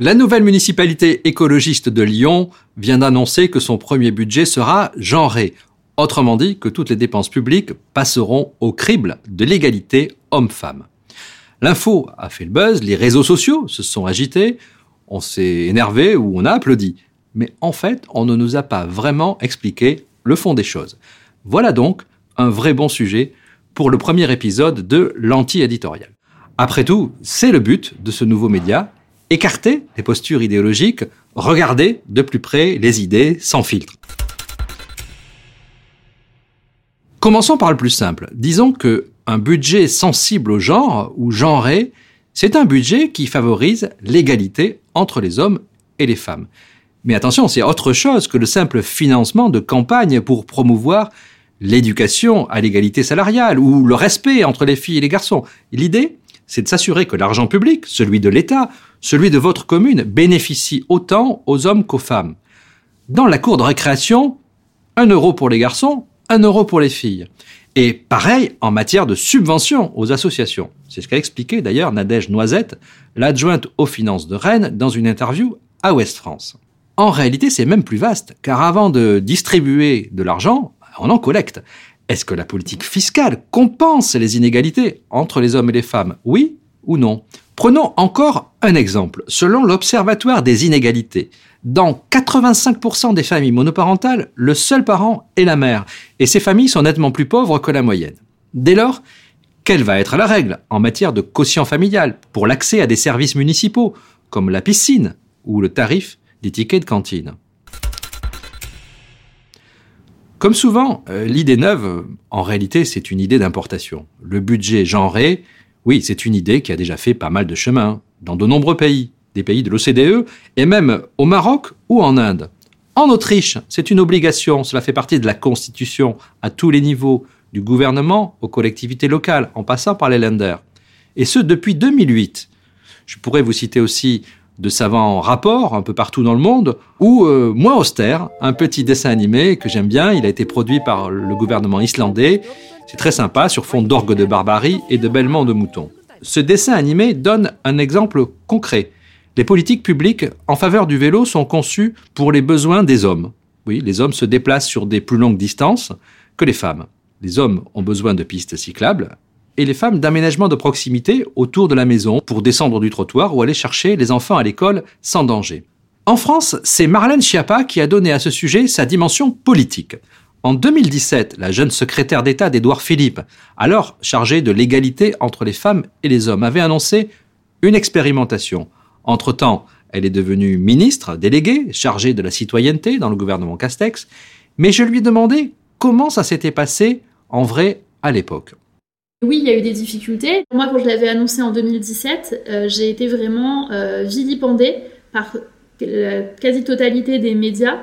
La nouvelle municipalité écologiste de Lyon vient d'annoncer que son premier budget sera genré. Autrement dit, que toutes les dépenses publiques passeront au crible de l'égalité homme-femme. L'info a fait le buzz, les réseaux sociaux se sont agités, on s'est énervé ou on a applaudi. Mais en fait, on ne nous a pas vraiment expliqué le fond des choses. Voilà donc un vrai bon sujet pour le premier épisode de l'anti-éditorial. Après tout, c'est le but de ce nouveau média, écarter les postures idéologiques, regarder de plus près les idées sans filtre. Commençons par le plus simple. Disons que un budget sensible au genre ou genré, c'est un budget qui favorise l'égalité entre les hommes et les femmes. Mais attention, c'est autre chose que le simple financement de campagnes pour promouvoir l'éducation à l'égalité salariale ou le respect entre les filles et les garçons. L'idée, c'est de s'assurer que l'argent public, celui de l'État, celui de votre commune, bénéficie autant aux hommes qu'aux femmes. Dans la cour de récréation, un euro pour les garçons, un euro pour les filles. Et pareil en matière de subvention aux associations. C'est ce qu'a expliqué d'ailleurs Nadège Noisette, l'adjointe aux finances de Rennes, dans une interview à Ouest France. En réalité, c'est même plus vaste, car avant de distribuer de l'argent, on en collecte. Est-ce que la politique fiscale compense les inégalités entre les hommes et les femmes Oui ou non? Prenons encore un exemple. Selon l'Observatoire des inégalités, dans 85% des familles monoparentales, le seul parent est la mère, et ces familles sont nettement plus pauvres que la moyenne. Dès lors, quelle va être la règle en matière de quotient familial pour l'accès à des services municipaux, comme la piscine ou le tarif des tickets de cantine? Comme souvent, euh, l'idée neuve, en réalité, c'est une idée d'importation. Le budget genré, oui, c'est une idée qui a déjà fait pas mal de chemin dans de nombreux pays des pays de l'OCDE, et même au Maroc ou en Inde. En Autriche, c'est une obligation, cela fait partie de la Constitution à tous les niveaux, du gouvernement aux collectivités locales, en passant par les lenders. Et ce, depuis 2008. Je pourrais vous citer aussi de savants rapports un peu partout dans le monde, ou euh, moins austère, un petit dessin animé que j'aime bien, il a été produit par le gouvernement islandais, c'est très sympa, sur fond d'orgue de barbarie et de bêlements de moutons. Ce dessin animé donne un exemple concret les politiques publiques en faveur du vélo sont conçues pour les besoins des hommes. Oui, les hommes se déplacent sur des plus longues distances que les femmes. Les hommes ont besoin de pistes cyclables et les femmes d'aménagements de proximité autour de la maison pour descendre du trottoir ou aller chercher les enfants à l'école sans danger. En France, c'est Marlène Schiappa qui a donné à ce sujet sa dimension politique. En 2017, la jeune secrétaire d'État d'Édouard Philippe, alors chargée de l'égalité entre les femmes et les hommes, avait annoncé une expérimentation entre-temps, elle est devenue ministre déléguée, chargée de la citoyenneté dans le gouvernement Castex, mais je lui ai demandé comment ça s'était passé en vrai à l'époque. Oui, il y a eu des difficultés. Moi, quand je l'avais annoncé en 2017, euh, j'ai été vraiment euh, vilipendée par la quasi-totalité des médias.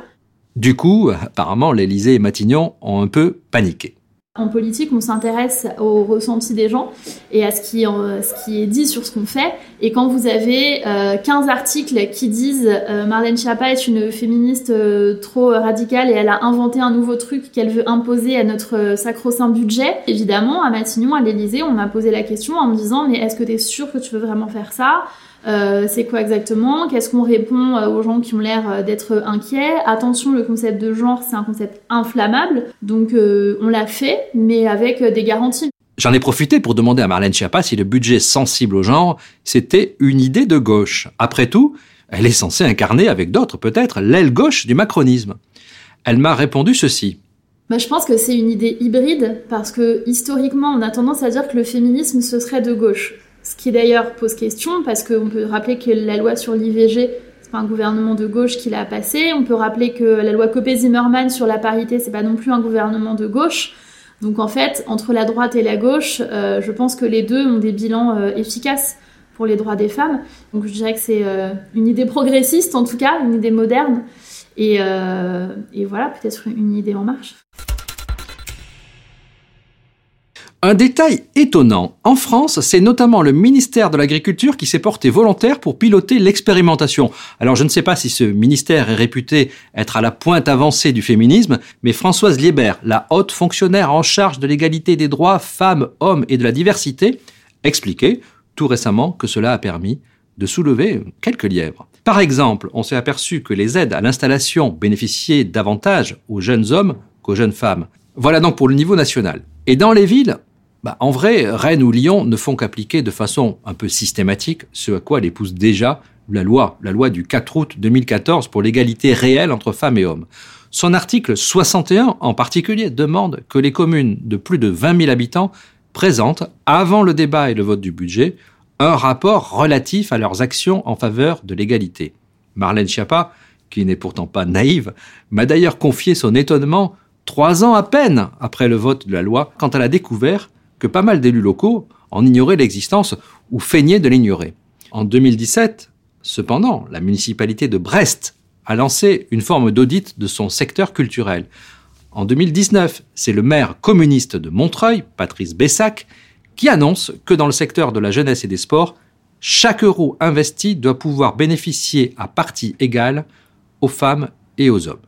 Du coup, apparemment, l'Élysée et Matignon ont un peu paniqué. En politique, on s'intéresse au ressenti des gens et à ce qui, qui est dit sur ce qu'on fait. Et quand vous avez 15 euh, articles qui disent euh, Marlène Schiappa est une féministe euh, trop radicale et elle a inventé un nouveau truc qu'elle veut imposer à notre sacro-saint budget, évidemment, à Matignon, à l'Élysée, on m'a posé la question en me disant mais est-ce que tu es sûr que tu veux vraiment faire ça? Euh, c'est quoi exactement? Qu'est-ce qu'on répond euh, aux gens qui ont l'air euh, d'être inquiets? Attention, le concept de genre, c'est un concept inflammable, donc on l'a fait, mais avec des garanties. J'en ai profité pour demander à Marlène Schiappa si le budget sensible au genre, c'était une idée de gauche. Après tout, elle est censée incarner avec d'autres peut-être l'aile gauche du macronisme. Elle m'a répondu ceci. Bah, je pense que c'est une idée hybride parce que historiquement, on a tendance à dire que le féminisme ce serait de gauche. Ce qui d'ailleurs pose question parce qu'on peut rappeler que la loi sur l'IVG, c'est pas un gouvernement de gauche qui l'a passé. On peut rappeler que la loi Copé-Zimmermann sur la parité, c'est pas non plus un gouvernement de gauche. Donc en fait, entre la droite et la gauche, euh, je pense que les deux ont des bilans euh, efficaces pour les droits des femmes. Donc je dirais que c'est euh, une idée progressiste en tout cas, une idée moderne. Et voilà, peut-être une idée en marche. Un détail étonnant, en France, c'est notamment le ministère de l'Agriculture qui s'est porté volontaire pour piloter l'expérimentation. Alors je ne sais pas si ce ministère est réputé être à la pointe avancée du féminisme, mais Françoise Liebert, la haute fonctionnaire en charge de l'égalité des droits femmes, hommes et de la diversité, expliquait tout récemment que cela a permis de soulever quelques lièvres. Par exemple, on s'est aperçu que les aides à l'installation bénéficiaient davantage aux jeunes hommes qu'aux jeunes femmes. Voilà donc pour le niveau national. Et dans les villes, bah, en vrai, Rennes ou Lyon ne font qu'appliquer de façon un peu systématique ce à quoi les pousse déjà la loi, la loi du 4 août 2014 pour l'égalité réelle entre femmes et hommes. Son article 61 en particulier demande que les communes de plus de 20 000 habitants présentent, avant le débat et le vote du budget, un rapport relatif à leurs actions en faveur de l'égalité. Marlène Schiappa, qui n'est pourtant pas naïve, m'a d'ailleurs confié son étonnement trois ans à peine après le vote de la loi quand elle a découvert que pas mal d'élus locaux en ignoraient l'existence ou feignaient de l'ignorer. En 2017, cependant, la municipalité de Brest a lancé une forme d'audit de son secteur culturel. En 2019, c'est le maire communiste de Montreuil, Patrice Bessac, qui annonce que dans le secteur de la jeunesse et des sports, chaque euro investi doit pouvoir bénéficier à partie égale aux femmes et aux hommes.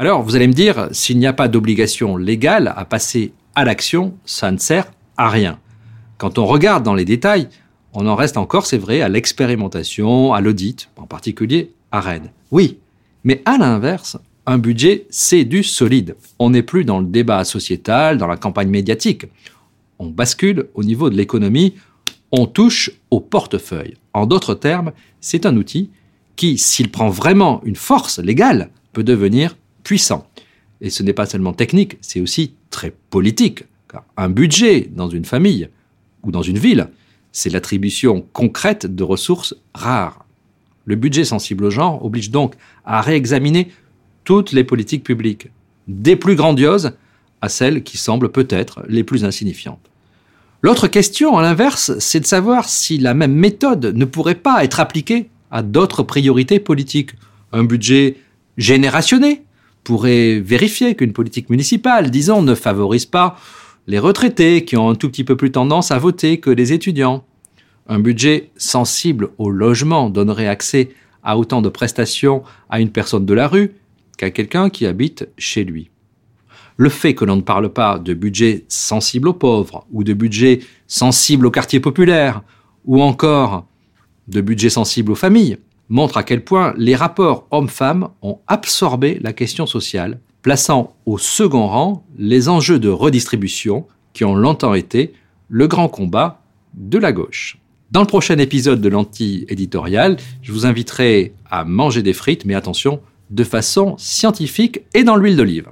Alors, vous allez me dire, s'il n'y a pas d'obligation légale à passer à l'action, ça ne sert à rien. Quand on regarde dans les détails, on en reste encore, c'est vrai, à l'expérimentation, à l'audit, en particulier à Rennes. Oui, mais à l'inverse, un budget, c'est du solide. On n'est plus dans le débat sociétal, dans la campagne médiatique. On bascule au niveau de l'économie, on touche au portefeuille. En d'autres termes, c'est un outil qui, s'il prend vraiment une force légale, peut devenir puissant. Et ce n'est pas seulement technique, c'est aussi très politique. Car un budget dans une famille ou dans une ville, c'est l'attribution concrète de ressources rares. Le budget sensible au genre oblige donc à réexaminer toutes les politiques publiques, des plus grandioses à celles qui semblent peut-être les plus insignifiantes. L'autre question, à l'inverse, c'est de savoir si la même méthode ne pourrait pas être appliquée à d'autres priorités politiques. Un budget générationné, pourrait vérifier qu'une politique municipale, disons, ne favorise pas les retraités qui ont un tout petit peu plus tendance à voter que les étudiants. Un budget sensible au logement donnerait accès à autant de prestations à une personne de la rue qu'à quelqu'un qui habite chez lui. Le fait que l'on ne parle pas de budget sensible aux pauvres ou de budget sensible aux quartiers populaires ou encore de budget sensible aux familles montre à quel point les rapports hommes-femmes ont absorbé la question sociale, plaçant au second rang les enjeux de redistribution qui ont longtemps été le grand combat de la gauche. Dans le prochain épisode de l'anti-éditorial, je vous inviterai à manger des frites, mais attention, de façon scientifique et dans l'huile d'olive.